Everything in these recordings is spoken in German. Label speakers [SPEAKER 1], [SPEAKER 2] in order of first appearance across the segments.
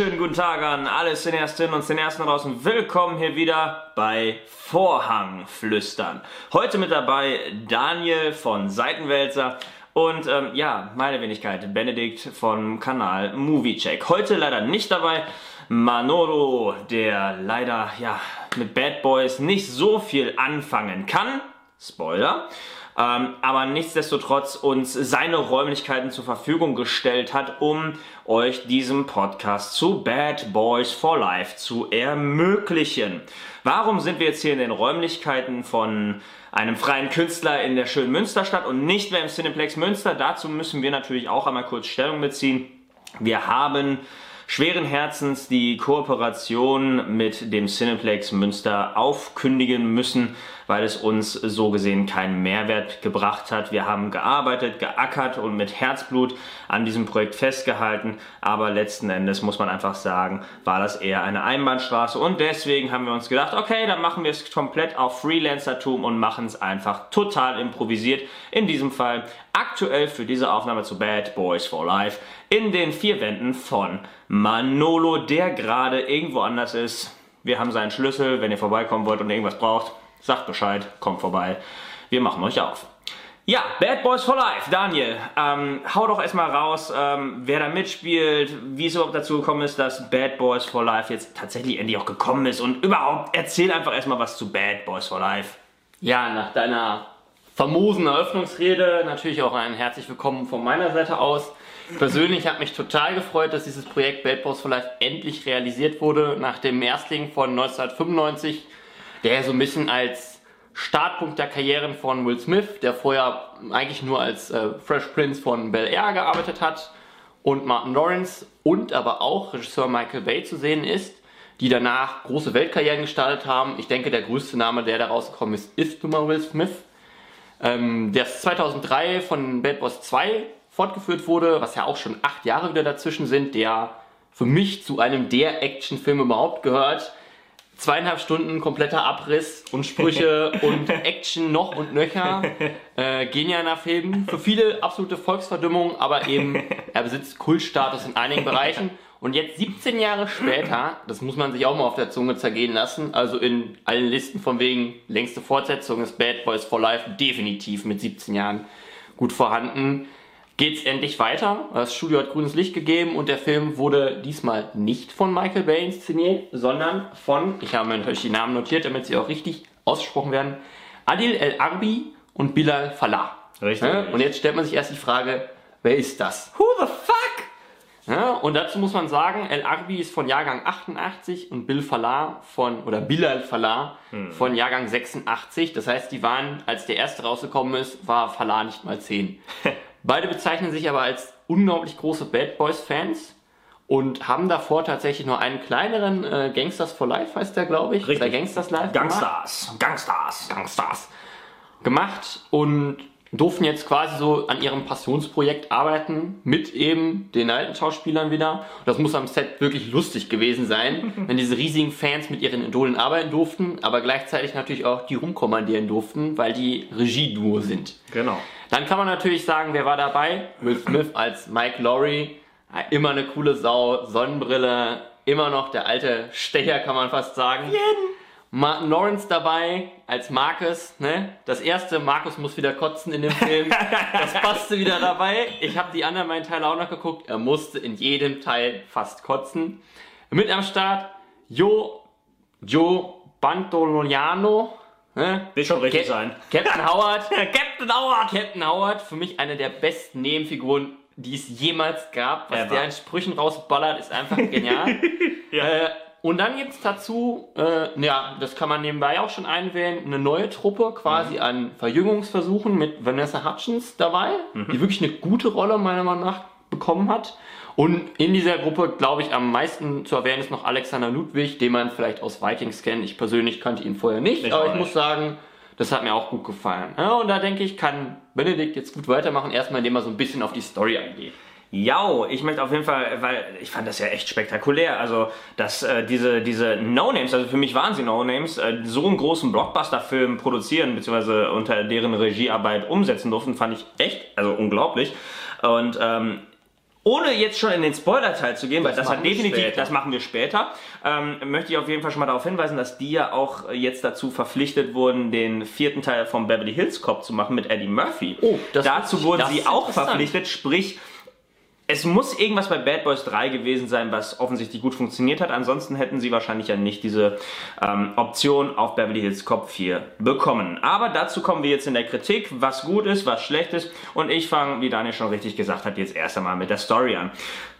[SPEAKER 1] wunderschönen guten Tag an alle Cineastinnen und Cineasten draußen. Willkommen hier wieder bei Vorhangflüstern. Heute mit dabei Daniel von Seitenwälzer und ähm, ja, meine Wenigkeit, Benedikt vom Kanal Moviecheck. Heute leider nicht dabei Manolo, der leider ja mit Bad Boys nicht so viel anfangen kann. Spoiler ähm, aber nichtsdestotrotz uns seine Räumlichkeiten zur Verfügung gestellt hat, um euch diesen Podcast zu Bad Boys for Life zu ermöglichen. Warum sind wir jetzt hier in den Räumlichkeiten von einem freien Künstler in der schönen Münsterstadt und nicht mehr im Cineplex Münster? Dazu müssen wir natürlich auch einmal kurz Stellung beziehen. Wir haben schweren Herzens die Kooperation mit dem Cineplex Münster aufkündigen müssen, weil es uns so gesehen keinen Mehrwert gebracht hat. Wir haben gearbeitet, geackert und mit Herzblut an diesem Projekt festgehalten, aber letzten Endes muss man einfach sagen, war das eher eine Einbahnstraße und deswegen haben wir uns gedacht, okay, dann machen wir es komplett auf Freelancertum und machen es einfach total improvisiert. In diesem Fall aktuell für diese Aufnahme zu Bad Boys for Life in den vier Wänden von Manolo, der gerade irgendwo anders ist. Wir haben seinen Schlüssel, wenn ihr vorbeikommen wollt und irgendwas braucht, sagt Bescheid, kommt vorbei. Wir machen euch auf. Ja, Bad Boys for Life, Daniel, ähm, hau doch erstmal raus, ähm, wer da mitspielt, wie es überhaupt dazu gekommen ist, dass Bad Boys for Life jetzt tatsächlich endlich auch gekommen ist und überhaupt erzähl einfach erstmal was zu Bad Boys for Life.
[SPEAKER 2] Ja, nach deiner famosen Eröffnungsrede natürlich auch ein herzlich willkommen von meiner Seite aus. Persönlich hat mich total gefreut, dass dieses Projekt Bad Boys for Life endlich realisiert wurde, nach dem Erstling von 1995, der so ein bisschen als Startpunkt der Karrieren von Will Smith, der vorher eigentlich nur als äh, Fresh Prince von Bel Air gearbeitet hat, und Martin Lawrence und aber auch Regisseur Michael Bay zu sehen ist, die danach große Weltkarrieren gestartet haben. Ich denke, der größte Name, der da rausgekommen ist, ist nun mal Will Smith. Ähm, das 2003 von Bad Boys 2 fortgeführt wurde, was ja auch schon acht Jahre wieder dazwischen sind, der für mich zu einem der Actionfilme überhaupt gehört. Zweieinhalb Stunden kompletter Abriss und Sprüche und Action noch und nöcher. Äh, genialer Film. Für viele absolute Volksverdummung, aber eben er besitzt Kultstatus in einigen Bereichen. Und jetzt 17 Jahre später, das muss man sich auch mal auf der Zunge zergehen lassen, also in allen Listen von wegen längste Fortsetzung ist Bad Boys for Life definitiv mit 17 Jahren gut vorhanden geht es endlich weiter. Das Studio hat grünes Licht gegeben und der Film wurde diesmal nicht von Michael Bay inszeniert, sondern von, ich habe mir natürlich die Namen notiert, damit sie auch richtig ausgesprochen werden, Adil El Arbi und Bilal Falah. Richtig. Ja, und jetzt stellt man sich erst die Frage, wer ist das?
[SPEAKER 1] Who the fuck?
[SPEAKER 2] Ja, und dazu muss man sagen, El Arbi ist von Jahrgang 88 und Bill Falah von, oder Bilal Falah hm. von Jahrgang 86. Das heißt, die waren, als der erste rausgekommen ist, war Falah nicht mal 10. Beide bezeichnen sich aber als unglaublich große Bad Boys Fans und haben davor tatsächlich nur einen kleineren äh, Gangsters for Life heißt der, glaube ich.
[SPEAKER 1] Richtig.
[SPEAKER 2] Oder Gangsters Life.
[SPEAKER 1] Gangsters. Gemacht. Gangsters.
[SPEAKER 2] Gangsters. Gemacht und durften jetzt quasi so an ihrem Passionsprojekt arbeiten mit eben den alten Schauspielern wieder. Und das muss am Set wirklich lustig gewesen sein, wenn diese riesigen Fans mit ihren Idolen arbeiten durften, aber gleichzeitig natürlich auch die rumkommandieren durften, weil die Regieduo sind.
[SPEAKER 1] Genau.
[SPEAKER 2] Dann kann man natürlich sagen, wer war dabei? Will Smith als Mike Laurie. Immer eine coole Sau, Sonnenbrille, immer noch der alte Stecher, kann man fast sagen.
[SPEAKER 1] Jeden.
[SPEAKER 2] Martin Lawrence dabei als Marcus, ne? Das erste, Marcus muss wieder kotzen in dem Film. Das passte wieder dabei. Ich habe die anderen beiden Teile auch noch geguckt. Er musste in jedem Teil fast kotzen. Mit am Start Jo, Joe Bantoliano,
[SPEAKER 1] Ne? Will schon richtig Cap sein.
[SPEAKER 2] Captain Howard.
[SPEAKER 1] Captain Howard.
[SPEAKER 2] Captain Howard, für mich eine der besten Nebenfiguren, die es jemals gab. Was Ever. der in Sprüchen rausballert, ist einfach genial. ja. äh, und dann gibt es dazu, äh, ja, das kann man nebenbei auch schon einwählen, eine neue Truppe quasi mhm. an Verjüngungsversuchen mit Vanessa Hutchins dabei, mhm. die wirklich eine gute Rolle meiner Meinung nach bekommen hat. Und in dieser Gruppe, glaube ich, am meisten zu erwähnen ist noch Alexander Ludwig, den man vielleicht aus Vikings kennt. Ich persönlich kannte ihn vorher nicht, ich aber ich nicht. muss sagen, das hat mir auch gut gefallen. Ja, und da denke ich, kann Benedikt jetzt gut weitermachen, erstmal indem er so ein bisschen auf die Story eingeht.
[SPEAKER 1] Ja, ich möchte auf jeden Fall, weil ich fand das ja echt spektakulär. Also, dass äh, diese, diese No-Names, also für mich waren sie No-Names, äh, so einen großen Blockbuster-Film produzieren, beziehungsweise unter deren Regiearbeit umsetzen durften, fand ich echt, also unglaublich. Und ähm, ohne jetzt schon in den Spoiler-Teil zu gehen, weil das,
[SPEAKER 2] Das
[SPEAKER 1] hat definitiv,
[SPEAKER 2] später.
[SPEAKER 1] das machen wir später, ähm, möchte ich auf jeden Fall schon mal darauf hinweisen, dass die ja auch jetzt dazu verpflichtet wurden, den vierten Teil vom Beverly Hills Cop zu machen mit Eddie Murphy.
[SPEAKER 2] Oh, das
[SPEAKER 1] Dazu wurden
[SPEAKER 2] das
[SPEAKER 1] sie auch verpflichtet, sprich, es muss irgendwas bei Bad Boys 3 gewesen sein, was offensichtlich gut funktioniert hat. Ansonsten hätten sie wahrscheinlich ja nicht diese ähm, Option auf Beverly Hills Cop 4 bekommen. Aber dazu kommen wir jetzt in der Kritik, was gut ist, was schlecht ist. Und ich fange, wie Daniel schon richtig gesagt hat, jetzt erst einmal mit der Story an.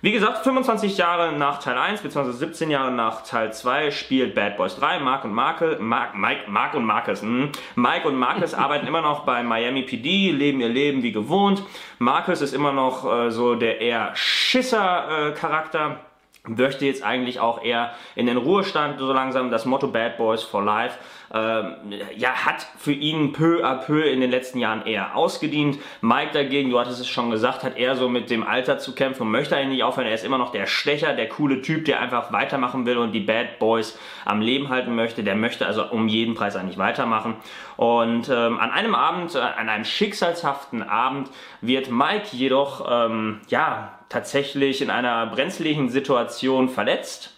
[SPEAKER 1] Wie gesagt, 25 Jahre nach Teil 1, beziehungsweise 17 Jahre nach Teil 2 spielt Bad Boys 3. Mark und Markel, Mark, Mike, Mark und Marcus, hm. Mike und Marcus arbeiten immer noch bei Miami PD, leben ihr Leben wie gewohnt. Marcus ist immer noch äh, so der eher Schisser-Charakter. Möchte jetzt eigentlich auch eher in den Ruhestand so langsam. Das Motto Bad Boys for Life ähm, ja, hat für ihn peu à peu in den letzten Jahren eher ausgedient. Mike dagegen, du hattest es schon gesagt, hat eher so mit dem Alter zu kämpfen und möchte eigentlich nicht aufhören. Er ist immer noch der Stecher, der coole Typ, der einfach weitermachen will und die Bad Boys am Leben halten möchte. Der möchte also um jeden Preis eigentlich weitermachen. Und ähm, an einem Abend, äh, an einem schicksalshaften Abend, wird Mike jedoch, ähm, ja, tatsächlich in einer brenzlichen Situation verletzt.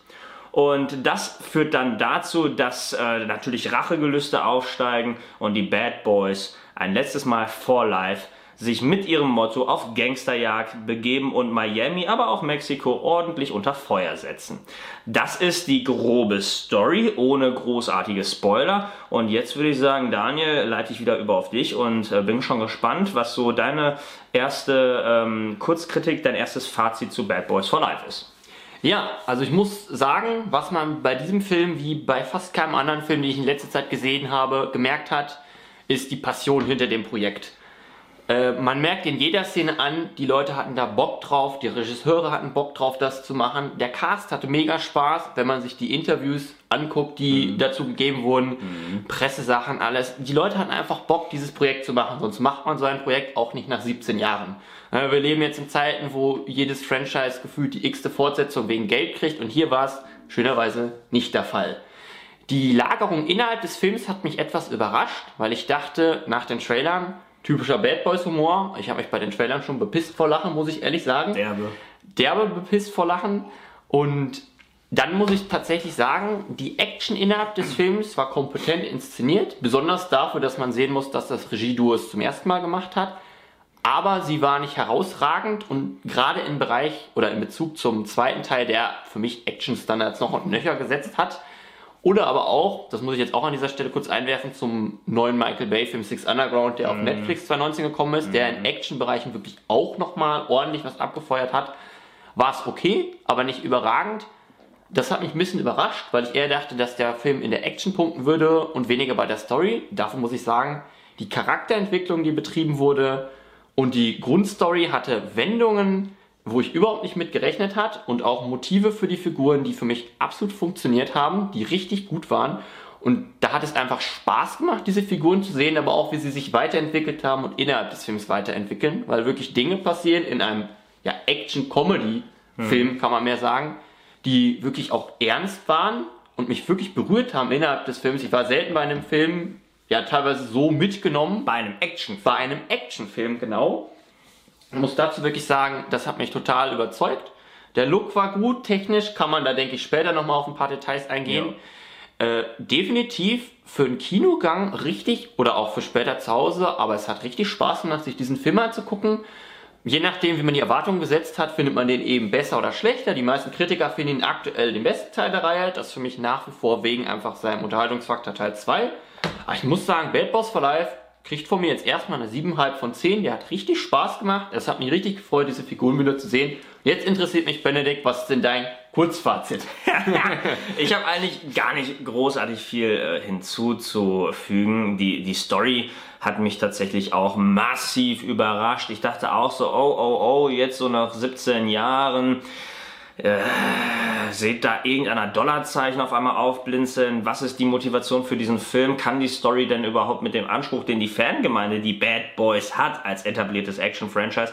[SPEAKER 1] Und das führt dann dazu, dass äh, natürlich Rachegelüste aufsteigen und die Bad Boys ein letztes Mal for life sich mit ihrem Motto auf Gangsterjagd begeben und Miami, aber auch Mexiko ordentlich unter Feuer setzen. Das ist die grobe Story, ohne großartige Spoiler. Und jetzt würde ich sagen, Daniel, leite ich wieder über auf dich und äh, bin schon gespannt, was so deine erste ähm, Kurzkritik, dein erstes Fazit zu Bad Boys for Life ist.
[SPEAKER 2] Ja, also ich muss sagen, was man bei diesem Film wie bei fast keinem anderen Film, den ich in letzter Zeit gesehen habe, gemerkt hat, ist die Passion hinter dem Projekt. Äh, man merkt in jeder Szene an, die Leute hatten da Bock drauf, die Regisseure hatten Bock drauf, das zu machen. Der Cast hatte mega Spaß, wenn man sich die Interviews anguckt, die dazu gegeben wurden, Pressesachen, alles. Die Leute hatten einfach Bock, dieses Projekt zu machen, sonst macht man so ein Projekt auch nicht nach 17 Jahren. Äh, wir leben jetzt in Zeiten, wo jedes Franchise gefühlt die x-te Fortsetzung wegen Geld kriegt und hier war es schönerweise nicht der Fall. Die Lagerung innerhalb des Films hat mich etwas überrascht, weil ich dachte, nach den Trailern, typischer Bad Boys Humor, ich habe mich bei den Trailern schon bepisst vor Lachen, muss ich ehrlich sagen.
[SPEAKER 1] Derbe.
[SPEAKER 2] Derbe bepisst vor Lachen. Und dann muss ich tatsächlich sagen, die Action innerhalb des Films war kompetent inszeniert, besonders dafür, dass man sehen muss, dass das Regieduo es zum ersten Mal gemacht hat. Aber sie war nicht herausragend und gerade im Bereich oder in Bezug zum zweiten Teil, der für mich Action-Standards noch und nöcher gesetzt hat, oder aber auch, das muss ich jetzt auch an dieser Stelle kurz einwerfen, zum neuen Michael Bay-Film Six Underground, der auf Netflix 2019 gekommen ist, der in Action-Bereichen wirklich auch nochmal ordentlich was abgefeuert hat, war es okay, aber nicht überragend. Das hat mich ein bisschen überrascht, weil ich eher dachte, dass der Film in der Action punkten würde und weniger bei der Story. Dafür muss ich sagen, die Charakterentwicklung, die betrieben wurde und die Grundstory hatte Wendungen, wo ich überhaupt nicht mit gerechnet hat und auch Motive für die Figuren, die für mich absolut funktioniert haben, die richtig gut waren. Und da hat es einfach Spaß gemacht, diese Figuren zu sehen, aber auch wie sie sich weiterentwickelt haben und innerhalb des Films weiterentwickeln, weil wirklich Dinge passieren in einem ja, Action-Comedy-Film, kann man mehr sagen, die wirklich auch ernst waren und mich wirklich berührt haben innerhalb des Films. Ich war selten bei einem Film, ja, teilweise so mitgenommen,
[SPEAKER 1] Bei einem Action.
[SPEAKER 2] bei einem Actionfilm, genau. Ich muss dazu wirklich sagen, das hat mich total überzeugt. Der Look war gut, technisch kann man da, denke ich, später nochmal auf ein paar Details eingehen. Äh, definitiv für einen Kinogang richtig oder auch für später zu Hause, aber es hat richtig Spaß gemacht, sich diesen Film anzugucken. Je nachdem, wie man die Erwartungen gesetzt hat, findet man den eben besser oder schlechter. Die meisten Kritiker finden ihn aktuell den besten Teil der Reihe. Das ist für mich nach wie vor wegen einfach seinem Unterhaltungsfaktor Teil 2. Aber ich muss sagen, Bad Boss for Life kriegt von mir jetzt erstmal eine 7,5 von 10. Der hat richtig Spaß gemacht. Es hat mich richtig gefreut, diese Figuren wieder zu sehen. Jetzt interessiert mich, Benedikt, was ist denn dein Kurzfazit?
[SPEAKER 1] Ich habe eigentlich gar nicht großartig viel äh, hinzuzufügen. Die, die Story hat mich tatsächlich auch massiv überrascht. Ich dachte auch so, oh, oh, oh, jetzt so nach 17 Jahren. Äh, seht da irgendeiner Dollarzeichen auf einmal aufblinzeln? Was ist die Motivation für diesen Film? Kann die Story denn überhaupt mit dem Anspruch, den die Fangemeinde, die Bad Boys hat als etabliertes Action-Franchise,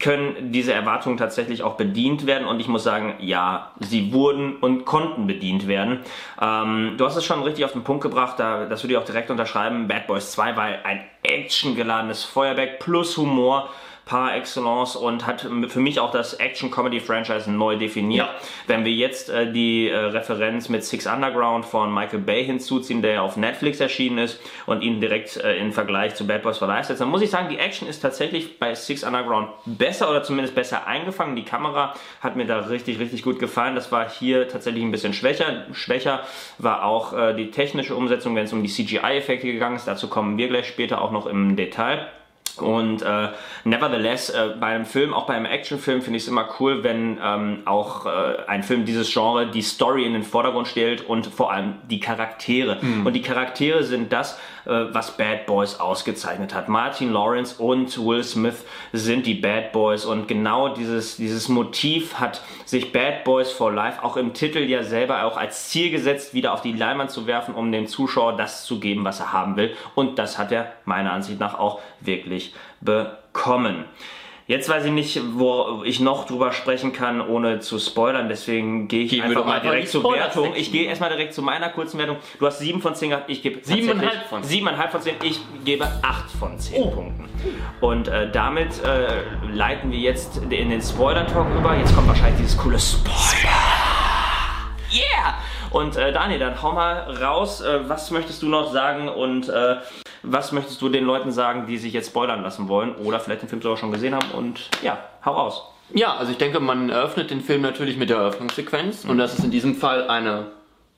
[SPEAKER 1] können diese Erwartungen tatsächlich auch bedient werden? Und ich muss sagen, ja, sie wurden und konnten bedient werden. Ähm, du hast es schon richtig auf den Punkt gebracht, da, das würde ich auch direkt unterschreiben. Bad Boys 2 war ein actiongeladenes Feuerwerk plus Humor par excellence und hat für mich auch das Action-Comedy-Franchise neu definiert.
[SPEAKER 2] Ja.
[SPEAKER 1] Wenn wir jetzt äh, die äh, Referenz mit Six Underground von Michael Bay hinzuziehen, der auf Netflix erschienen ist und ihn direkt äh, in Vergleich zu Bad Boys for Life setzen, dann muss ich sagen, die Action ist tatsächlich bei Six Underground besser oder zumindest besser eingefangen. Die Kamera hat mir da richtig, richtig gut gefallen. Das war hier tatsächlich ein bisschen schwächer. Schwächer war auch äh, die technische Umsetzung, wenn es um die CGI-Effekte gegangen ist. Dazu kommen wir gleich später auch noch im Detail. Und äh, nevertheless, äh, bei einem Film, auch bei einem Actionfilm, finde ich es immer cool, wenn ähm, auch äh, ein Film dieses Genre die Story in den Vordergrund stellt und vor allem die Charaktere. Und die Charaktere sind das, was Bad Boys ausgezeichnet hat. Martin Lawrence und Will Smith sind die Bad Boys und genau dieses, dieses Motiv hat sich Bad Boys for Life auch im Titel ja selber auch als Ziel gesetzt, wieder auf die Leinwand zu werfen, um dem Zuschauer das zu geben, was er haben will. Und das hat er meiner Ansicht nach auch wirklich bekommen. Jetzt weiß ich nicht, wo ich noch drüber sprechen kann, ohne zu spoilern. Deswegen gehe ich
[SPEAKER 2] Gehen
[SPEAKER 1] einfach mal direkt zur. Wertung. Ich gehe erstmal direkt zu meiner kurzen Wertung. Du hast 7 von 10 gehabt, ich gebe
[SPEAKER 2] Siebeneinhalb
[SPEAKER 1] tatsächlich
[SPEAKER 2] von 10.
[SPEAKER 1] siebeneinhalb von 10. Ich gebe 8 von 10
[SPEAKER 2] Oh.
[SPEAKER 1] Punkten. Und äh, damit äh, leiten wir jetzt in den Spoiler-Talk über. Jetzt kommt wahrscheinlich dieses coole Spoiler. Yeah! Und äh, Daniel, dann hau mal raus. Äh, was möchtest du noch sagen und äh, was möchtest du den Leuten sagen, die sich jetzt spoilern lassen wollen oder vielleicht den Film sogar schon gesehen haben? Und ja, hau raus.
[SPEAKER 2] Ja, also ich denke, man eröffnet den Film natürlich mit der Eröffnungssequenz und das ist in diesem Fall eine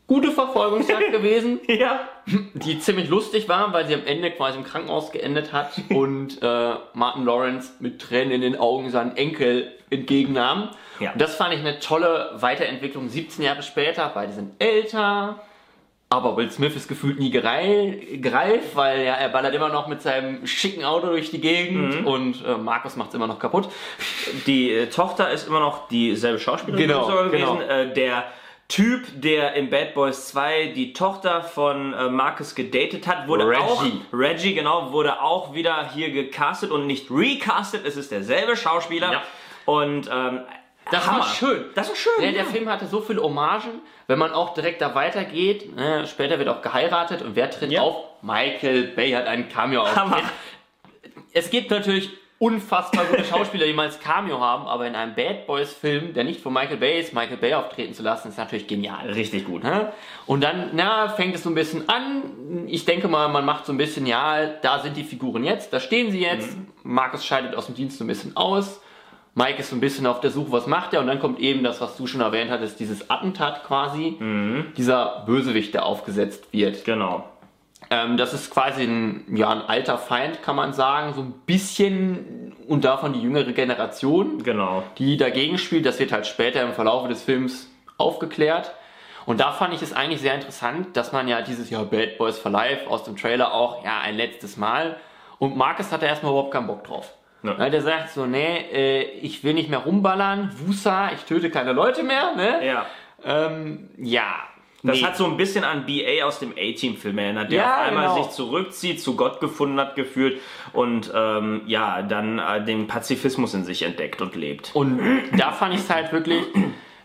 [SPEAKER 2] gute Verfolgungsjagd gewesen,
[SPEAKER 1] Ja.
[SPEAKER 2] die ziemlich lustig war, weil sie am Ende quasi im Krankenhaus geendet hat und äh, Martin Lawrence mit Tränen in den Augen seinen Enkel entgegennahm.
[SPEAKER 1] Ja.
[SPEAKER 2] Und das fand ich eine tolle Weiterentwicklung 17 Jahre später. Beide sind älter, aber Will Smith ist gefühlt nie gereift, weil ja, er ballert immer noch mit seinem schicken Auto durch die Gegend und äh, Markus macht's immer noch kaputt.
[SPEAKER 1] Die äh, Tochter ist immer noch dieselbe Schauspielerin
[SPEAKER 2] Genau,
[SPEAKER 1] sogar gewesen.
[SPEAKER 2] genau.
[SPEAKER 1] Äh, der Typ, der in Bad Boys 2 die Tochter von äh, Marcus gedatet hat, wurde
[SPEAKER 2] Reggie.
[SPEAKER 1] auch Reggie genau wurde auch wieder hier gecastet und nicht recastet. Es ist derselbe Schauspieler
[SPEAKER 2] Ja.
[SPEAKER 1] und ähm,
[SPEAKER 2] Das
[SPEAKER 1] Hammer.
[SPEAKER 2] war schön.
[SPEAKER 1] Das war schön.
[SPEAKER 2] Ja, der Film hatte so viele Hommagen, wenn man auch direkt da weitergeht. Ne, später wird auch geheiratet und wer tritt
[SPEAKER 1] Ja.
[SPEAKER 2] auf? Michael Bay hat einen Cameo
[SPEAKER 1] Hammer.
[SPEAKER 2] aufgetreten. Es gibt natürlich unfassbar gute Schauspieler, die mal als Cameo haben, aber in einem Bad Boys Film, der nicht von Michael Bay ist, Michael Bay auftreten zu lassen, ist natürlich genial.
[SPEAKER 1] Richtig gut.
[SPEAKER 2] Ne? Und dann, na, fängt es so ein bisschen an. Ich denke mal, man macht so ein bisschen, ja, da sind die Figuren jetzt, da stehen sie jetzt. Markus scheidet aus dem Dienst so ein bisschen aus. Mike ist so ein bisschen auf der Suche, was macht er? Und dann kommt eben das, was du schon erwähnt hattest, dieses Attentat quasi. Dieser Bösewicht, der aufgesetzt wird.
[SPEAKER 1] Genau.
[SPEAKER 2] Ähm, das ist quasi ein, ja, ein alter Feind, kann man sagen. So ein bisschen und davon die jüngere Generation
[SPEAKER 1] Genau.
[SPEAKER 2] die dagegen spielt. Das wird halt später im Verlauf des Films aufgeklärt. Und da fand ich es eigentlich sehr interessant, dass man ja dieses Jahr Bad Boys for Life aus dem Trailer auch, ja, ein letztes Mal. Und Marcus hatte erstmal überhaupt keinen Bock drauf.
[SPEAKER 1] Ja.
[SPEAKER 2] Der sagt so, nee, äh, ich will nicht mehr rumballern, Wusa, ich töte keine Leute mehr, ne?
[SPEAKER 1] Ja.
[SPEAKER 2] Ähm, ja.
[SPEAKER 1] Das
[SPEAKER 2] nee.
[SPEAKER 1] hat so ein bisschen an BA aus dem A-Team-Film erinnert, der
[SPEAKER 2] Ja,
[SPEAKER 1] auf einmal
[SPEAKER 2] genau.
[SPEAKER 1] sich zurückzieht, zu Gott gefunden hat, gefühlt und ähm, ja, dann äh, den Pazifismus in sich entdeckt und lebt.
[SPEAKER 2] Und da fand ich es halt wirklich,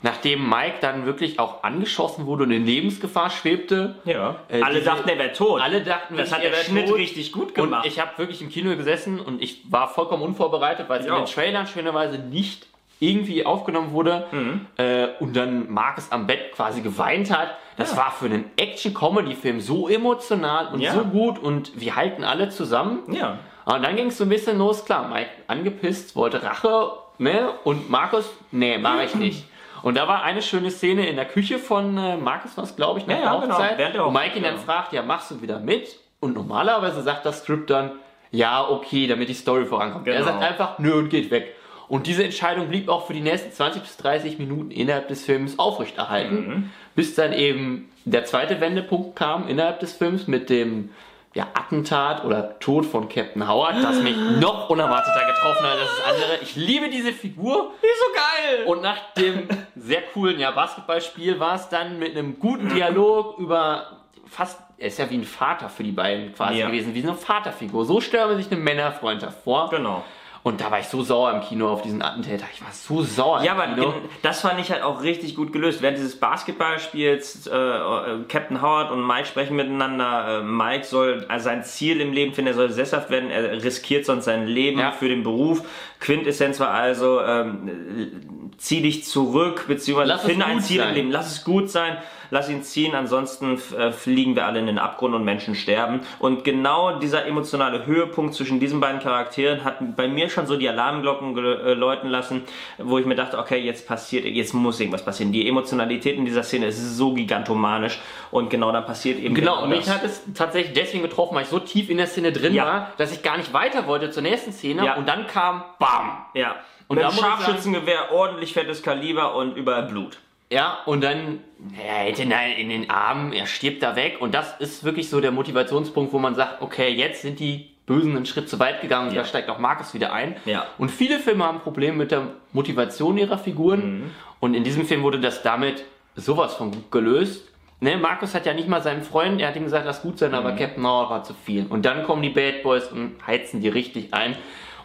[SPEAKER 2] nachdem Mike dann wirklich auch angeschossen wurde und in Lebensgefahr schwebte,
[SPEAKER 1] Ja.
[SPEAKER 2] Äh,
[SPEAKER 1] Alle
[SPEAKER 2] diese-
[SPEAKER 1] dachten, er wäre tot.
[SPEAKER 2] alle dachten,
[SPEAKER 1] das hat
[SPEAKER 2] er
[SPEAKER 1] der Schnitt
[SPEAKER 2] tot.
[SPEAKER 1] richtig gut
[SPEAKER 2] Und
[SPEAKER 1] gemacht.
[SPEAKER 2] ich habe wirklich im Kino gesessen und ich war vollkommen unvorbereitet, weil es in
[SPEAKER 1] Ja.
[SPEAKER 2] den Trailern schönerweise nicht irgendwie aufgenommen wurde
[SPEAKER 1] Mhm.
[SPEAKER 2] äh, und dann Marcus am Bett quasi geweint hat. Das
[SPEAKER 1] Ja.
[SPEAKER 2] war für einen Action-Comedy-Film so emotional und
[SPEAKER 1] Ja.
[SPEAKER 2] so gut und wir halten alle zusammen.
[SPEAKER 1] ja.
[SPEAKER 2] Und dann ging es so ein bisschen los, klar, Mike angepisst, wollte Rache, ne? Und Markus, nee, mache ich nicht. Und da war eine schöne Szene in der Küche von äh, Markus, was glaube ich, nach
[SPEAKER 1] Ja,
[SPEAKER 2] der
[SPEAKER 1] genau,
[SPEAKER 2] Hochzeit,
[SPEAKER 1] der
[SPEAKER 2] wo
[SPEAKER 1] Hochzeit,
[SPEAKER 2] Mike ihn dann fragt, ja, machst du wieder mit? Und normalerweise sagt das Skript dann, ja, okay, damit die Story vorankommt. Er
[SPEAKER 1] Genau.
[SPEAKER 2] sagt einfach, nö und geht weg. Und diese Entscheidung blieb auch für die nächsten 20 bis 30 Minuten innerhalb des Films aufrechterhalten,
[SPEAKER 1] Mhm.
[SPEAKER 2] bis dann eben der zweite Wendepunkt kam innerhalb des Films mit dem ja, Attentat oder Tod von Captain Howard, das mich noch unerwarteter getroffen hat als das andere. Ich liebe diese Figur.
[SPEAKER 1] Die ist so geil!
[SPEAKER 2] Und nach dem sehr coolen ja, Basketballspiel war es dann mit einem guten Dialog über fast, er ist ja wie ein Vater für die beiden quasi
[SPEAKER 1] Ja.
[SPEAKER 2] gewesen, wie so eine Vaterfigur. So stellen sich eine Männerfreundschaft vor.
[SPEAKER 1] genau.
[SPEAKER 2] Und da war ich so sauer im Kino auf diesen Attentäter. Ich war so sauer.
[SPEAKER 1] Ja,
[SPEAKER 2] im
[SPEAKER 1] aber gen- das fand ich halt auch richtig gut gelöst. Während dieses Basketballspiels, äh, äh, Captain Howard und Mike sprechen miteinander. Äh, Mike soll äh, sein Ziel im Leben finden, er soll sesshaft werden, er riskiert sonst sein Leben
[SPEAKER 2] Ja.
[SPEAKER 1] für den Beruf. Quintessenz war also, ähm, äh, zieh dich zurück, beziehungsweise
[SPEAKER 2] Lass
[SPEAKER 1] finde ein Ziel im
[SPEAKER 2] sein.
[SPEAKER 1] Leben. Lass es gut sein, lass ihn ziehen, ansonsten äh, fliegen wir alle in den Abgrund und Menschen sterben. Und genau dieser emotionale Höhepunkt zwischen diesen beiden Charakteren hat bei mir schon so die Alarmglocken äh, läuten lassen, wo ich mir dachte, okay, jetzt passiert, jetzt muss irgendwas passieren. Die Emotionalität in dieser Szene ist so gigantomanisch und genau dann passiert eben
[SPEAKER 2] Genau, und mich hat es tatsächlich deswegen getroffen, weil ich so tief in der Szene drin
[SPEAKER 1] Ja.
[SPEAKER 2] war, dass ich gar nicht weiter wollte zur nächsten Szene.
[SPEAKER 1] Ja.
[SPEAKER 2] Und dann kam BAM!
[SPEAKER 1] Ja.
[SPEAKER 2] Und
[SPEAKER 1] Und
[SPEAKER 2] da
[SPEAKER 1] ein
[SPEAKER 2] muss ich sagen-
[SPEAKER 1] Scharfschützengewehr, ordentlich fettes Kaliber und überall Blut.
[SPEAKER 2] Ja, und dann, er hätte ihn halt in den Armen, er stirbt da weg. Und das ist wirklich so der Motivationspunkt, wo man sagt, okay, jetzt sind die Bösen einen Schritt zu weit gegangen und
[SPEAKER 1] Ja.
[SPEAKER 2] da steigt auch Markus wieder ein.
[SPEAKER 1] Ja.
[SPEAKER 2] Und viele Filme haben Probleme mit der Motivation ihrer Figuren.
[SPEAKER 1] Mhm.
[SPEAKER 2] Und in diesem Film wurde das damit sowas von gut gelöst. Ne, Markus hat ja nicht mal seinen Freund, er hat ihm gesagt, lass gut sein, aber
[SPEAKER 1] Mhm.
[SPEAKER 2] Captain Howard war zu viel. Und dann kommen die Bad Boys und heizen die richtig ein.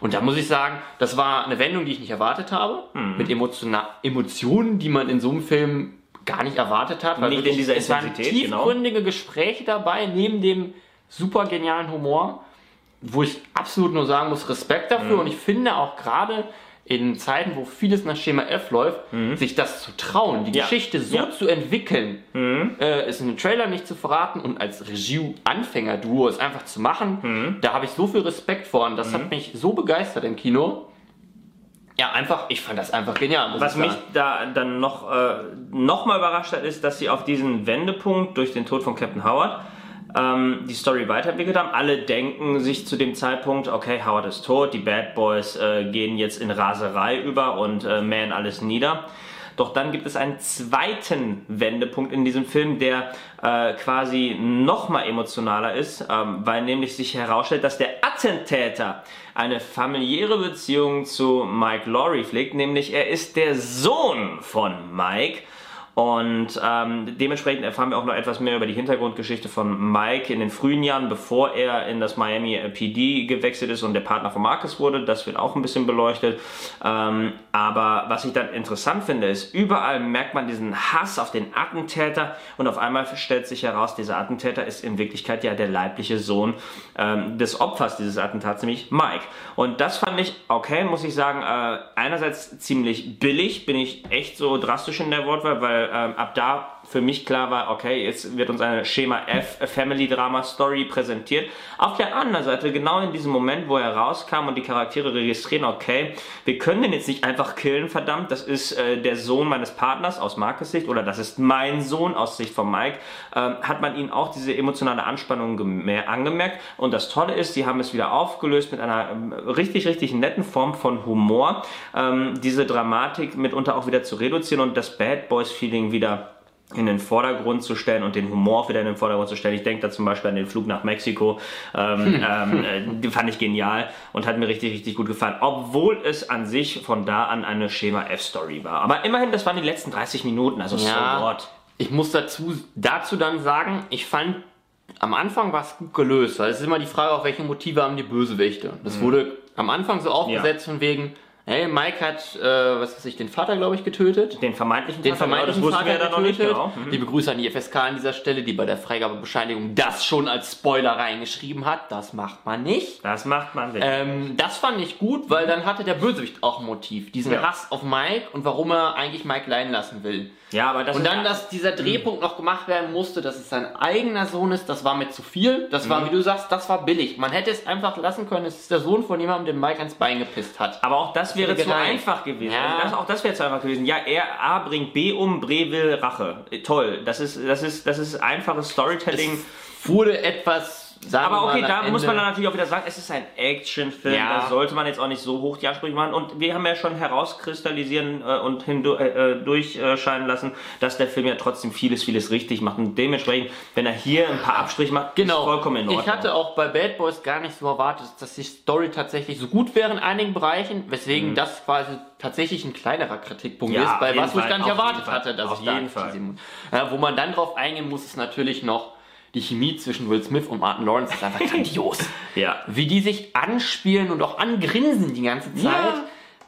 [SPEAKER 2] Und da muss ich sagen, das war eine Wendung, die ich nicht erwartet habe.
[SPEAKER 1] Mhm.
[SPEAKER 2] Mit Emotiona Emotionen, die man in so einem Film gar nicht erwartet hat. weil
[SPEAKER 1] Nicht in dieser
[SPEAKER 2] es waren
[SPEAKER 1] Intensität, genau.
[SPEAKER 2] tiefgründige Gespräche dabei, neben dem super genialen Humor, wo ich absolut nur sagen muss, Respekt dafür.
[SPEAKER 1] Mhm.
[SPEAKER 2] Und ich finde auch gerade in Zeiten, wo vieles nach Schema F läuft, sich das zu trauen, die
[SPEAKER 1] Mhm. Ja.
[SPEAKER 2] Geschichte so
[SPEAKER 1] Ja. Mhm.
[SPEAKER 2] zu entwickeln, äh, es in den Trailer nicht zu verraten und als Regie-Anfänger-Duo es einfach zu machen,
[SPEAKER 1] Mhm.
[SPEAKER 2] da habe ich so viel Respekt vor und das hat mich so begeistert im Kino. Ja, einfach, ich fand das einfach genial.
[SPEAKER 1] Was
[SPEAKER 2] ich
[SPEAKER 1] mich da dann noch, äh, noch mal überrascht hat, ist, dass sie auf diesen Wendepunkt durch den Tod von Captain Howard ähm, die Story weiterentwickelt haben. Alle denken sich zu dem Zeitpunkt, okay, Howard ist tot, die Bad Boys äh, gehen jetzt in Raserei über und äh, mähen alles nieder. Doch dann gibt es einen zweiten Wendepunkt in diesem Film, der äh, quasi noch mal emotionaler ist, ähm, weil nämlich sich herausstellt, dass der Attentäter eine familiäre Beziehung zu Mike Laurie pflegt, nämlich er ist der Sohn von Mike. Und ähm, dementsprechend erfahren wir auch noch etwas mehr über die Hintergrundgeschichte von Mike in den frühen Jahren, bevor er in das Miami PD gewechselt ist und der Partner von Marcus wurde. Das wird auch ein bisschen beleuchtet. Ähm, aber was ich dann interessant finde, ist, überall merkt man diesen Hass auf den Attentäter und auf einmal stellt sich heraus, dieser Attentäter ist in Wirklichkeit ja der leibliche Sohn ähm, des Opfers dieses Attentats, nämlich Mike. Und das fand ich, okay, muss ich sagen, äh, einerseits ziemlich billig, bin ich echt so drastisch in der Wortwahl, weil ähm, ab da für mich klar war, okay, jetzt wird uns eine Schema F Family Drama Story präsentiert. Auf der anderen Seite, genau in diesem Moment, wo er rauskam und die Charaktere registrieren, okay, wir können den jetzt nicht einfach killen, verdammt, das ist äh, der Sohn meines Partners aus Marcus Sicht oder das ist mein Sohn aus Sicht von Mike, ähm, hat man ihnen auch diese emotionale Anspannung gemer- angemerkt. Und das Tolle ist, sie haben es wieder aufgelöst mit einer ähm, richtig, richtig netten Form von Humor, ähm, diese Dramatik mitunter auch wieder zu reduzieren und das Bad Boys Feeling wieder in den Vordergrund zu stellen und den Humor auch wieder in den Vordergrund zu stellen. Ich denke da zum Beispiel an den Flug nach Mexiko. Ähm, ähm, äh, die fand ich genial und hat mir richtig, richtig gut gefallen. Obwohl es an sich von da an eine Schema F-Story war. Aber immerhin, das waren die letzten 30 Minuten, also
[SPEAKER 2] Ja.
[SPEAKER 1] so what.
[SPEAKER 2] Ich muss dazu, dazu dann sagen, ich fand, am Anfang war es gut gelöst, weil es ist immer die Frage, auf welche Motive haben die Bösewichte. Das
[SPEAKER 1] Mhm.
[SPEAKER 2] wurde am Anfang so aufgesetzt von wegen, hey, Mike hat, äh, was weiß ich, den Vater, glaube ich, getötet.
[SPEAKER 1] Den vermeintlichen
[SPEAKER 2] Den
[SPEAKER 1] Vater, genau,
[SPEAKER 2] vermeintlichen
[SPEAKER 1] das wussten wir
[SPEAKER 2] Vater
[SPEAKER 1] ja dann noch nicht genau. Mhm.
[SPEAKER 2] Die Begrüße an die FSK an dieser Stelle, die bei der Freigabebescheinigung das schon als Spoiler reingeschrieben hat. Das macht man nicht.
[SPEAKER 1] Das macht man nicht.
[SPEAKER 2] Ähm, das fand ich gut, weil dann hatte der Bösewicht auch ein Motiv. Diesen
[SPEAKER 1] Ja.
[SPEAKER 2] Hass auf Mike und warum er eigentlich Mike leiden lassen will.
[SPEAKER 1] ja, aber das
[SPEAKER 2] Und dann, dass dieser Drehpunkt noch gemacht werden musste, dass es sein eigener Sohn ist, das war mir zu viel. Das war, wie du sagst, das war billig. Man hätte es einfach lassen können, es ist der Sohn von jemandem, der Mike ans Bein gepisst hat.
[SPEAKER 1] Aber auch das wäre zu einfach gewesen.
[SPEAKER 2] Ja.
[SPEAKER 1] Das, auch das wäre zu einfach gewesen. Ja, er A bringt B um, B will Rache. Toll. Das ist, das ist, das ist einfaches Storytelling.
[SPEAKER 2] Wurde etwas, sagen
[SPEAKER 1] Aber okay, da
[SPEAKER 2] am
[SPEAKER 1] muss man
[SPEAKER 2] Ende-
[SPEAKER 1] dann natürlich auch wieder sagen, es ist ein Actionfilm,
[SPEAKER 2] Ja.
[SPEAKER 1] da sollte man jetzt auch nicht so hoch die Ansprüche machen. Und wir haben ja schon herauskristallisieren äh, und äh, äh, durchscheinen lassen, dass der Film ja trotzdem vieles, vieles richtig macht. Und dementsprechend, wenn er hier ein paar Abstriche macht,
[SPEAKER 2] Genau.
[SPEAKER 1] ist vollkommen in Ordnung.
[SPEAKER 2] Ich hatte auch bei Bad Boys gar nicht so erwartet, dass die Story tatsächlich so gut wäre in einigen Bereichen, weswegen das quasi tatsächlich ein kleinerer Kritikpunkt
[SPEAKER 1] Mhm. Ja,
[SPEAKER 2] ist, bei was, ich gar nicht erwartet
[SPEAKER 1] Fall,
[SPEAKER 2] hatte, dass
[SPEAKER 1] auf
[SPEAKER 2] ich da
[SPEAKER 1] jeden
[SPEAKER 2] nicht
[SPEAKER 1] Fall.
[SPEAKER 2] Ja, wo man dann drauf eingehen muss, ist natürlich noch die Chemie zwischen Will Smith und Martin Lawrence ist einfach grandios.
[SPEAKER 1] Ja.
[SPEAKER 2] Wie die sich anspielen und auch angrinsen die ganze Zeit,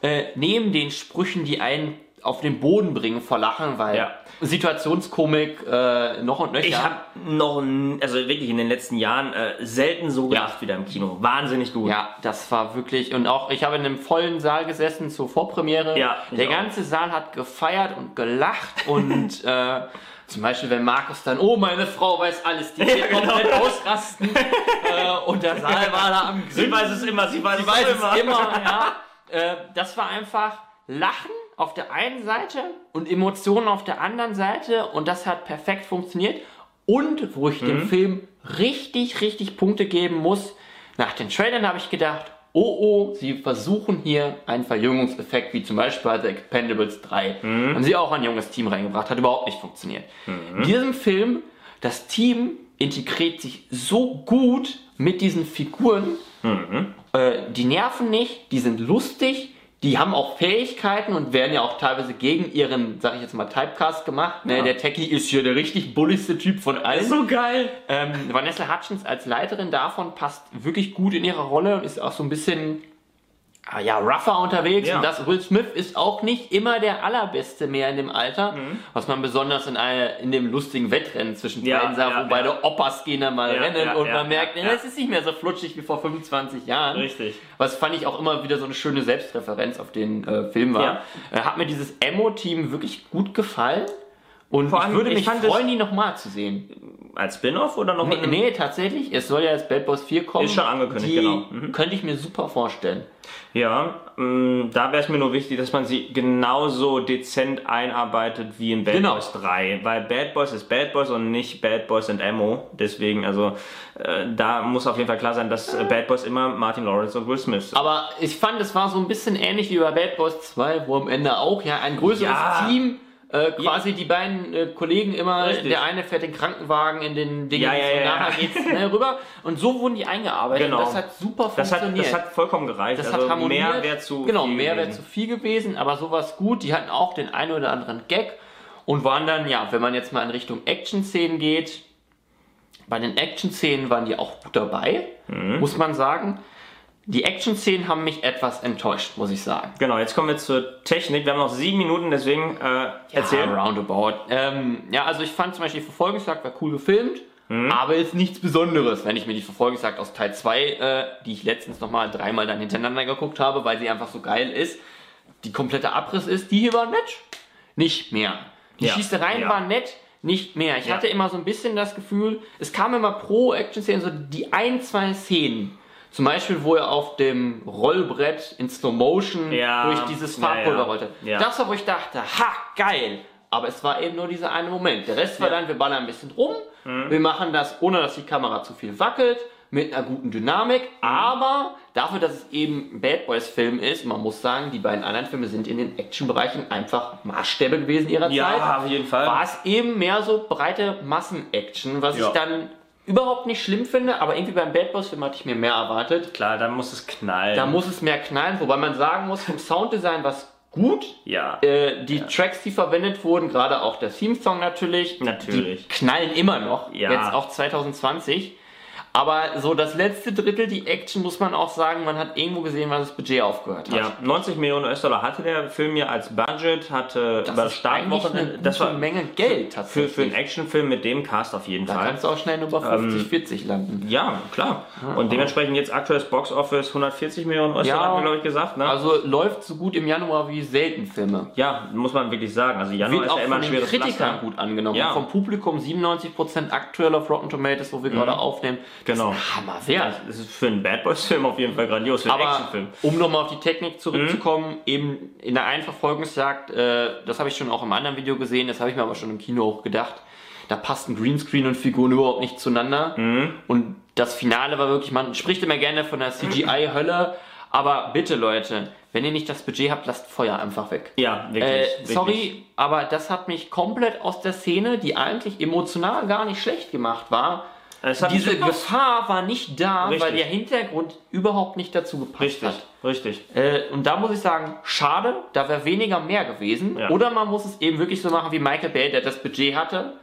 [SPEAKER 1] Ja.
[SPEAKER 2] äh, neben den Sprüchen, die einen auf den Boden bringen vor Lachen, weil
[SPEAKER 1] Ja.
[SPEAKER 2] Situationskomik äh, noch und nöcher.
[SPEAKER 1] Ich habe noch, also wirklich in den letzten Jahren äh, selten so gelacht wieder im Kino. Wahnsinnig gut.
[SPEAKER 2] Ja, das war wirklich. Und auch, ich habe in einem vollen Saal gesessen zur Vorpremiere.
[SPEAKER 1] Ja,
[SPEAKER 2] Der
[SPEAKER 1] auch.
[SPEAKER 2] ganze Saal hat gefeiert und gelacht. und äh, zum Beispiel, wenn Markus dann, oh, meine Frau weiß alles, die wird komplett ausrasten. äh, und der Saal war da am
[SPEAKER 1] Sie weiß es immer, sie weiß,
[SPEAKER 2] Ich weiß es immer, ja. Äh, das war einfach Lachen auf der einen Seite und Emotionen auf der anderen Seite und das hat perfekt funktioniert. Und wo ich
[SPEAKER 1] Mhm.
[SPEAKER 2] dem Film richtig, richtig Punkte geben muss, nach den Trailern habe ich gedacht, oh oh, sie versuchen hier einen Verjüngungseffekt, wie zum Beispiel bei The Expendables 3.
[SPEAKER 1] Mhm.
[SPEAKER 2] Haben sie auch ein junges Team reingebracht, hat überhaupt nicht funktioniert.
[SPEAKER 1] Mhm.
[SPEAKER 2] In diesem Film, das Team integriert sich so gut mit diesen Figuren, äh, die nerven nicht, die sind lustig, die haben auch Fähigkeiten und werden ja auch teilweise gegen ihren, sag ich jetzt mal, Typecast gemacht. Ne? Der Techie ist hier der richtig bulligste Typ von allen.
[SPEAKER 1] So geil.
[SPEAKER 2] Ähm, Vanessa Hutchins als Leiterin davon passt wirklich gut in ihre Rolle und ist auch so ein bisschen ja, rougher unterwegs.
[SPEAKER 1] Ja.
[SPEAKER 2] Und das Will Smith ist auch nicht immer der allerbeste mehr in dem Alter,
[SPEAKER 1] Mhm.
[SPEAKER 2] was man besonders in, einer, in dem lustigen Wettrennen zwischen
[SPEAKER 1] Ja,
[SPEAKER 2] beiden sah,
[SPEAKER 1] ja,
[SPEAKER 2] wo beide
[SPEAKER 1] ja.
[SPEAKER 2] Opas gehen dann mal rennen und man merkt, nee, es ist nicht mehr so flutschig wie vor 25 Jahren.
[SPEAKER 1] Richtig.
[SPEAKER 2] Was fand ich auch immer wieder so eine schöne Selbstreferenz auf den äh, Film war.
[SPEAKER 1] Ja.
[SPEAKER 2] Äh, hat mir dieses Emo-Team wirklich gut gefallen. Und
[SPEAKER 1] Vor
[SPEAKER 2] ich
[SPEAKER 1] allem,
[SPEAKER 2] würde
[SPEAKER 1] ich
[SPEAKER 2] mich
[SPEAKER 1] fand
[SPEAKER 2] freuen, die nochmal zu sehen.
[SPEAKER 1] Als Spin-off oder noch
[SPEAKER 2] Nee, nee, tatsächlich. Es soll ja jetzt Bad Boys 4 kommen.
[SPEAKER 1] Ist schon angekündigt,
[SPEAKER 2] die
[SPEAKER 1] genau. Mhm.
[SPEAKER 2] Könnte ich mir super vorstellen.
[SPEAKER 1] Ja, mh, da wäre es mir nur wichtig, dass man sie genauso dezent einarbeitet wie in Bad
[SPEAKER 2] Genau.
[SPEAKER 1] Boys 3. Weil Bad Boys ist Bad Boys und nicht Bad Boys and Ammo. Deswegen, also, äh, da muss auf jeden Fall klar sein, dass äh, Bad Boys immer Martin Lawrence und Will Smith sind.
[SPEAKER 2] Aber ich fand, es war so ein bisschen ähnlich wie bei Bad Boys 2, wo am Ende auch ja ein größeres
[SPEAKER 1] Ja.
[SPEAKER 2] Team äh, quasi die beiden äh, Kollegen immer,
[SPEAKER 1] Richtig.
[SPEAKER 2] der eine fährt den Krankenwagen in den Dingen,
[SPEAKER 1] Ja, ja, ja, ja.
[SPEAKER 2] nachher geht's ne, rüber. Und so wurden die eingearbeitet.
[SPEAKER 1] Genau.
[SPEAKER 2] Und das hat super
[SPEAKER 1] Das hat,
[SPEAKER 2] funktioniert.
[SPEAKER 1] das hat vollkommen gereicht.
[SPEAKER 2] Das
[SPEAKER 1] also
[SPEAKER 2] hat harmoniert.
[SPEAKER 1] mehr wäre zu
[SPEAKER 2] Genau,
[SPEAKER 1] viel
[SPEAKER 2] mehr wäre zu viel gewesen, aber sowas gut. Die hatten auch den einen oder anderen Gag und waren dann, ja, wenn man jetzt mal in Richtung Action-Szenen geht, bei den Action-Szenen waren die auch gut dabei,
[SPEAKER 1] Mhm.
[SPEAKER 2] muss man sagen. Die Action-Szenen haben mich etwas enttäuscht, muss ich sagen.
[SPEAKER 1] Genau, jetzt kommen wir zur Technik. Wir haben noch sieben Minuten, deswegen äh.
[SPEAKER 2] Ja, roundabout. Ähm, ja, also ich fand zum Beispiel die Verfolgungsjagd war cool gefilmt,
[SPEAKER 1] Mhm.
[SPEAKER 2] aber ist nichts Besonderes, wenn ich mir die Verfolgungsjagd aus Teil 2, äh, die ich letztens nochmal dreimal dann hintereinander geguckt habe, weil sie einfach so geil ist, die komplette Abriss ist, die hier war nett, nicht mehr. Die
[SPEAKER 1] Ja,
[SPEAKER 2] Schießereien
[SPEAKER 1] ja.
[SPEAKER 2] waren nett, nicht mehr. Ich
[SPEAKER 1] Ja.
[SPEAKER 2] hatte immer so ein bisschen das Gefühl, es kam immer pro Action-Szene so die ein, zwei Szenen. Zum Beispiel, wo er auf dem Rollbrett in Slow Motion
[SPEAKER 1] Ja,
[SPEAKER 2] durch dieses Farbpulver
[SPEAKER 1] ja.
[SPEAKER 2] rollte.
[SPEAKER 1] Ja.
[SPEAKER 2] Das war, wo ich dachte, ha, geil. Aber es war eben nur dieser eine Moment. Der Rest war dann, wir ballern ein bisschen rum.
[SPEAKER 1] Mhm.
[SPEAKER 2] Wir machen das, ohne dass die Kamera zu viel wackelt, mit einer guten Dynamik.
[SPEAKER 1] Mhm.
[SPEAKER 2] Aber dafür, dass es eben ein Bad Boys Film ist, man muss sagen, die beiden anderen Filme sind in den Actionbereichen einfach Maßstäbe gewesen ihrer Zeit
[SPEAKER 1] Ja, auf jeden Fall.
[SPEAKER 2] war es eben mehr so breite Massen-Action, was ich dann überhaupt nicht schlimm finde, aber irgendwie beim Bad Boys Film hatte ich mir mehr erwartet.
[SPEAKER 1] Klar, dann muss es knallen.
[SPEAKER 2] Da muss es mehr knallen, wobei man sagen muss, vom Sounddesign war es gut.
[SPEAKER 1] ja.
[SPEAKER 2] Äh, die Tracks, die verwendet wurden, gerade auch der Theme-Song natürlich,
[SPEAKER 1] Natürlich.
[SPEAKER 2] die knallen immer noch,
[SPEAKER 1] Ja.
[SPEAKER 2] jetzt auch 2020. Aber so das letzte Drittel, die Action, muss man auch sagen, man hat irgendwo gesehen, wann das Budget aufgehört hat.
[SPEAKER 1] Ja, 90 Millionen US-Dollar hatte der Film ja als Budget, hatte
[SPEAKER 2] Das
[SPEAKER 1] über
[SPEAKER 2] ist
[SPEAKER 1] Startwochenende.
[SPEAKER 2] eine
[SPEAKER 1] Das war
[SPEAKER 2] gute Menge Geld
[SPEAKER 1] für,
[SPEAKER 2] tatsächlich.
[SPEAKER 1] für einen Actionfilm mit dem Cast auf jeden
[SPEAKER 2] da
[SPEAKER 1] Fall.
[SPEAKER 2] kannst du auch schnell über 50, 40 landen.
[SPEAKER 1] Ja, klar. Und dementsprechend jetzt aktuelles Box Office 140 Millionen US-Dollar,
[SPEAKER 2] Ja.
[SPEAKER 1] haben wir, glaube ich, gesagt. Ne?
[SPEAKER 2] Also läuft so gut im Januar wie selten Filme.
[SPEAKER 1] ja, muss man wirklich sagen. Also Januar
[SPEAKER 2] Wird
[SPEAKER 1] ist
[SPEAKER 2] auch
[SPEAKER 1] ja immer ein schweres
[SPEAKER 2] Kritikern
[SPEAKER 1] Pflaster.
[SPEAKER 2] gut angenommen.
[SPEAKER 1] Ja. Mhm.
[SPEAKER 2] Vom Publikum 97% aktuell auf Rotten Tomatoes, wo wir gerade aufnehmen.
[SPEAKER 1] Genau.
[SPEAKER 2] Das ist Hammer wert.
[SPEAKER 1] Das ist für einen Bad Boys-Film auf jeden Fall grandios, für einen
[SPEAKER 2] Aber
[SPEAKER 1] Actionfilm.
[SPEAKER 2] um nochmal auf die Technik zurückzukommen,
[SPEAKER 1] Mhm.
[SPEAKER 2] eben in der einen Verfolgungsjagd, äh, das habe ich schon auch im anderen Video gesehen, das habe ich mir aber schon im Kino auch gedacht, da passten Greenscreen und Figuren überhaupt nicht zueinander.
[SPEAKER 1] Mhm.
[SPEAKER 2] Und das Finale war wirklich, man spricht immer gerne von der CGI-Hölle, aber bitte Leute, wenn ihr nicht das Budget habt, lasst Feuer einfach weg.
[SPEAKER 1] Ja, wirklich.
[SPEAKER 2] Äh,
[SPEAKER 1] wirklich.
[SPEAKER 2] sorry, aber das hat mich komplett aus der Szene, die eigentlich emotional gar nicht schlecht gemacht war, diese
[SPEAKER 1] nicht gepasst.
[SPEAKER 2] Gefahr war nicht da,
[SPEAKER 1] Richtig.
[SPEAKER 2] weil der Hintergrund überhaupt nicht dazu gepasst
[SPEAKER 1] Richtig,
[SPEAKER 2] hat.
[SPEAKER 1] richtig.
[SPEAKER 2] Äh, und da muss ich sagen, schade, da wäre weniger mehr gewesen.
[SPEAKER 1] Ja.
[SPEAKER 2] Oder man muss es eben wirklich so machen wie Michael Bay, der das Budget hatte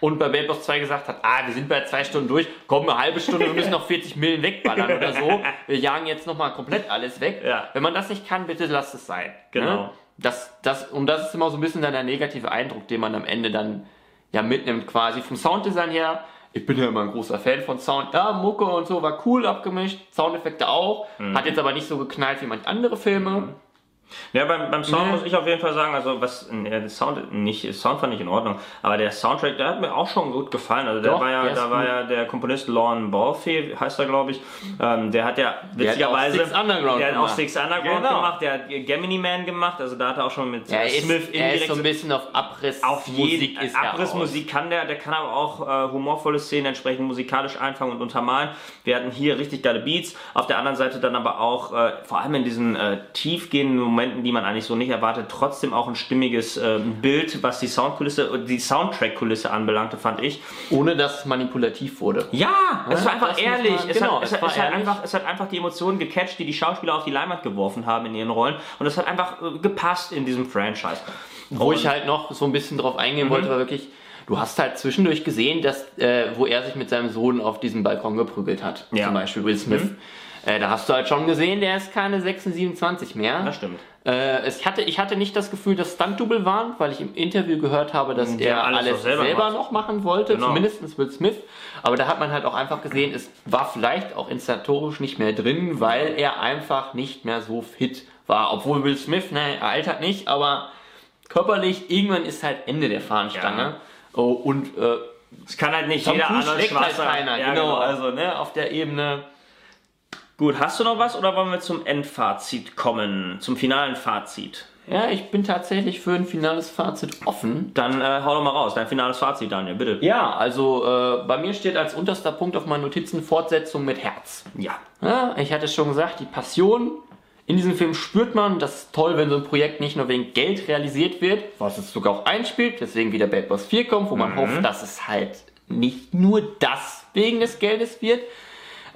[SPEAKER 2] und bei Bad Boss 2 gesagt hat, ah, wir sind bei zwei Stunden durch, komm, eine halbe Stunde, wir müssen noch 40 Millen wegballern oder so. Wir jagen jetzt nochmal komplett alles weg.
[SPEAKER 1] Ja.
[SPEAKER 2] Wenn man das nicht kann, bitte lasst es sein.
[SPEAKER 1] Genau.
[SPEAKER 2] Ne? Das, das, und das ist immer so ein bisschen dann der negative Eindruck, den man am Ende dann ja mitnimmt quasi vom Sounddesign her. Ich bin ja immer ein großer Fan von Sound. Ja, Mucke und so war cool abgemischt, Soundeffekte auch.
[SPEAKER 1] Mhm.
[SPEAKER 2] Hat jetzt aber nicht so geknallt wie manche andere Filme.
[SPEAKER 1] Ja, beim, beim Sound
[SPEAKER 2] Nee.
[SPEAKER 1] muss ich auf jeden Fall sagen, also was, der Sound, nicht, der Sound fand ich in Ordnung, aber der Soundtrack, der hat mir auch schon gut gefallen. Also der
[SPEAKER 2] Doch,
[SPEAKER 1] war ja,
[SPEAKER 2] der
[SPEAKER 1] da war
[SPEAKER 2] gut.
[SPEAKER 1] ja der Komponist Lorne Balfe, heißt er glaube ich, ähm, der hat ja witzigerweise,
[SPEAKER 2] Six Underground
[SPEAKER 1] der hat auch
[SPEAKER 2] gemacht.
[SPEAKER 1] Six Underground
[SPEAKER 2] Genau.
[SPEAKER 1] gemacht, der hat Gemini Man gemacht, also da hat er auch schon mit
[SPEAKER 2] Ja, er ist,
[SPEAKER 1] Smith
[SPEAKER 2] er ist so ein
[SPEAKER 1] indirekt
[SPEAKER 2] bisschen auf Abriss.
[SPEAKER 1] auf jeden
[SPEAKER 2] ist
[SPEAKER 1] Abrissmusik kann der, der kann aber auch äh, humorvolle Szenen entsprechend musikalisch einfangen und untermalen. Wir hatten hier richtig geile Beats, auf der anderen Seite dann aber auch, äh, vor allem in diesen äh, tiefgehenden Momenten, die man eigentlich so nicht erwartet, trotzdem auch ein stimmiges äh, Bild, was die Soundkulisse, die Soundtrack-Kulisse anbelangte, fand ich.
[SPEAKER 2] ohne dass es manipulativ wurde.
[SPEAKER 1] Ja, es war einfach ehrlich. es,
[SPEAKER 2] genau,
[SPEAKER 1] hat, es,
[SPEAKER 2] es
[SPEAKER 1] hat,
[SPEAKER 2] war
[SPEAKER 1] es, hat
[SPEAKER 2] ehrlich.
[SPEAKER 1] einfach, es hat einfach die Emotionen gecatcht, die die Schauspieler auf die Leinwand geworfen haben in ihren Rollen. Und es hat einfach äh, gepasst in diesem Franchise.
[SPEAKER 2] Wo
[SPEAKER 1] Und-
[SPEAKER 2] ich halt noch so ein bisschen drauf eingehen wollte, war wirklich, du hast halt zwischendurch gesehen, dass, äh, wo er sich mit seinem Sohn auf diesem Balkon geprügelt hat.
[SPEAKER 1] Ja.
[SPEAKER 2] Zum Beispiel Will Smith. Äh, da hast du halt schon gesehen, der ist keine 26, mehr.
[SPEAKER 1] Das stimmt.
[SPEAKER 2] Äh, es hatte, ich hatte nicht das Gefühl, dass Stunt-Double waren, weil ich im Interview gehört habe, dass
[SPEAKER 1] Die haben
[SPEAKER 2] er
[SPEAKER 1] alles
[SPEAKER 2] alles,
[SPEAKER 1] selber
[SPEAKER 2] selber, noch machen wollte,
[SPEAKER 1] Genau.
[SPEAKER 2] zumindest Will Smith. Aber da hat man halt auch einfach gesehen, es war vielleicht auch inszenatorisch nicht mehr drin, weil er einfach nicht mehr so fit war. Obwohl Will Smith, ne, er altert nicht, aber körperlich, irgendwann ist halt Ende der Fahnenstange.
[SPEAKER 1] Ja.
[SPEAKER 2] Oh, und äh,
[SPEAKER 1] Es kann halt nicht
[SPEAKER 2] Tom
[SPEAKER 1] jeder Arnold
[SPEAKER 2] schlägt halt
[SPEAKER 1] Schwarzenegger.
[SPEAKER 2] keiner,
[SPEAKER 1] Ja,
[SPEAKER 2] genau, also ne, auf der Ebene.
[SPEAKER 1] Gut, hast du noch was oder wollen wir zum Endfazit kommen? Zum finalen Fazit?
[SPEAKER 2] Ja, ich bin tatsächlich für ein finales Fazit offen.
[SPEAKER 1] Dann äh, hau doch mal raus, dein finales Fazit, Daniel, bitte.
[SPEAKER 2] Ja, also äh, bei mir steht als unterster Punkt auf meinen Notizen Fortsetzung mit Herz.
[SPEAKER 1] Ja.
[SPEAKER 2] Ja, ich hatte schon gesagt, die Passion in diesem Film spürt man. Das ist toll, wenn so ein Projekt nicht nur wegen Geld realisiert wird, was es sogar auch einspielt, deswegen wieder Bad Boss 4 kommt, wo man hofft, dass es halt nicht nur das wegen des Geldes wird.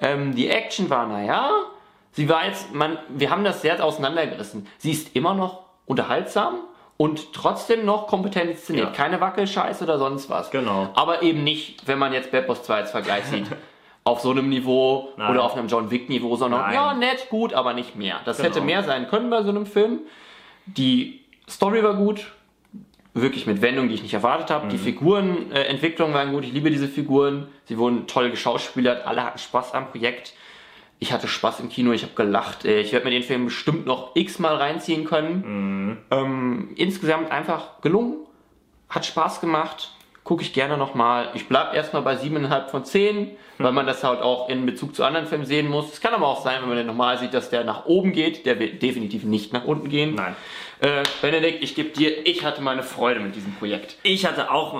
[SPEAKER 2] Ähm, die Action war, naja, sie war jetzt, man, wir haben das sehr auseinandergerissen. Sie ist immer noch unterhaltsam und trotzdem noch kompetent inszeniert.
[SPEAKER 1] Ja.
[SPEAKER 2] Keine Wackelscheiße oder sonst was.
[SPEAKER 1] Genau.
[SPEAKER 2] Aber eben nicht, wenn man jetzt Bad Boss 2 als Vergleich sieht. Auf so einem Niveau
[SPEAKER 1] Nein.
[SPEAKER 2] oder auf einem John Wick Niveau, sondern
[SPEAKER 1] Nein.
[SPEAKER 2] ja, nett, gut, aber nicht mehr. Das
[SPEAKER 1] Genau.
[SPEAKER 2] hätte mehr sein können bei so einem Film. Die Story war gut, wirklich mit Wendungen, die ich nicht erwartet habe.
[SPEAKER 1] Mhm.
[SPEAKER 2] Die Figurenentwicklung waren gut. Ich liebe diese Figuren. Sie wurden toll geschauspielert. Alle hatten Spaß am Projekt. Ich hatte Spaß im Kino. Ich habe gelacht. Äh, Ich werde mir den Film bestimmt noch x-mal reinziehen können.
[SPEAKER 1] Mhm.
[SPEAKER 2] Ähm, insgesamt einfach gelungen. Hat Spaß gemacht. Gucke ich gerne nochmal. Ich bleibe erstmal bei 7,5 von 10, weil man das halt auch in Bezug zu anderen Filmen sehen muss. Es kann aber auch sein, wenn man den normal sieht, dass der nach oben geht. Der wird definitiv nicht nach unten gehen.
[SPEAKER 1] Nein.
[SPEAKER 2] Äh, Benedikt, ich gebe dir, ich hatte meine Freude mit diesem Projekt.
[SPEAKER 1] Ich hatte auch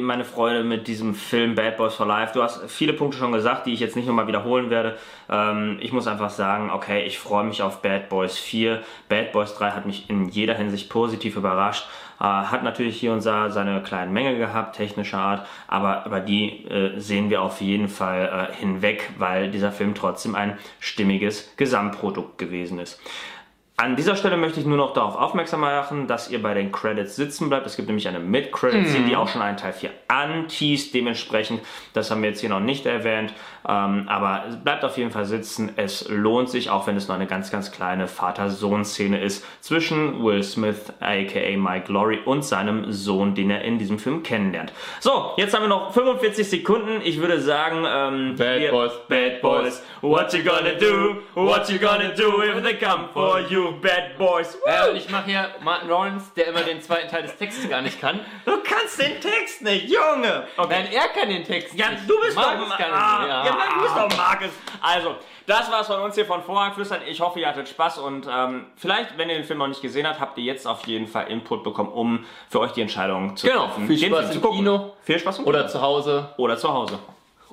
[SPEAKER 1] meine Freude mit diesem Film Bad Boys for Life. Du hast viele Punkte schon gesagt, die ich jetzt nicht nochmal wiederholen werde. Ähm, ich muss einfach sagen, okay, ich freue mich auf Bad Boys 4. Bad Boys 3 hat mich in jeder Hinsicht positiv überrascht. Äh, hat natürlich hier und da seine kleinen Mängel gehabt, technischer Art, aber über die äh, sehen wir auf jeden Fall äh, hinweg, weil dieser Film trotzdem ein stimmiges Gesamtprodukt gewesen ist. An dieser Stelle möchte ich nur noch darauf aufmerksam machen, dass ihr bei den Credits sitzen bleibt. Es gibt nämlich eine Mid-Credit-Scene, die auch schon einen Teil 4 anteast. Dementsprechend, das haben wir jetzt hier noch nicht erwähnt. Ähm, aber es bleibt auf jeden Fall sitzen. Es lohnt sich, auch wenn es nur eine ganz, ganz kleine Vater-Sohn-Szene ist, zwischen Will Smith, aka Mike Laurie, und seinem Sohn, den er in diesem Film kennenlernt. So, jetzt haben wir noch 45 Sekunden. Ich würde sagen, ähm,
[SPEAKER 2] Bad Boys,
[SPEAKER 1] Bad Boys, what you gonna do? What you gonna do if they come for you, Bad Boys?
[SPEAKER 2] Äh, und ich mache hier Martin Lawrence, der immer den zweiten Teil des Textes gar nicht kann.
[SPEAKER 1] Du kannst den Text nicht, Junge! Okay.
[SPEAKER 2] Nein, er kann den Text
[SPEAKER 1] Ja,
[SPEAKER 2] nicht.
[SPEAKER 1] du bist
[SPEAKER 2] Marcus
[SPEAKER 1] doch
[SPEAKER 2] kann
[SPEAKER 1] ah, ja.
[SPEAKER 2] Ja.
[SPEAKER 1] du bist doch Marcus. Also, das war's von uns hier von Vorhangflüstern. Ich hoffe, ihr hattet Spaß und ähm, vielleicht, wenn ihr den Film noch nicht gesehen habt, habt ihr jetzt auf jeden Fall Input bekommen, um für euch die Entscheidung zu
[SPEAKER 2] Genau,
[SPEAKER 1] treffen.
[SPEAKER 2] viel Spaß im. Kino.
[SPEAKER 1] Viel Spaß im
[SPEAKER 2] Oder
[SPEAKER 1] Kino.
[SPEAKER 2] zu Hause.
[SPEAKER 1] Oder zu Hause.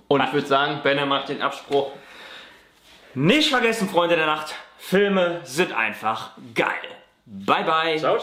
[SPEAKER 2] Und ich würde sagen, Benner macht den Abspruch.
[SPEAKER 1] Nicht vergessen, Freunde der Nacht, Filme sind einfach geil. Bye bye.
[SPEAKER 2] ciao.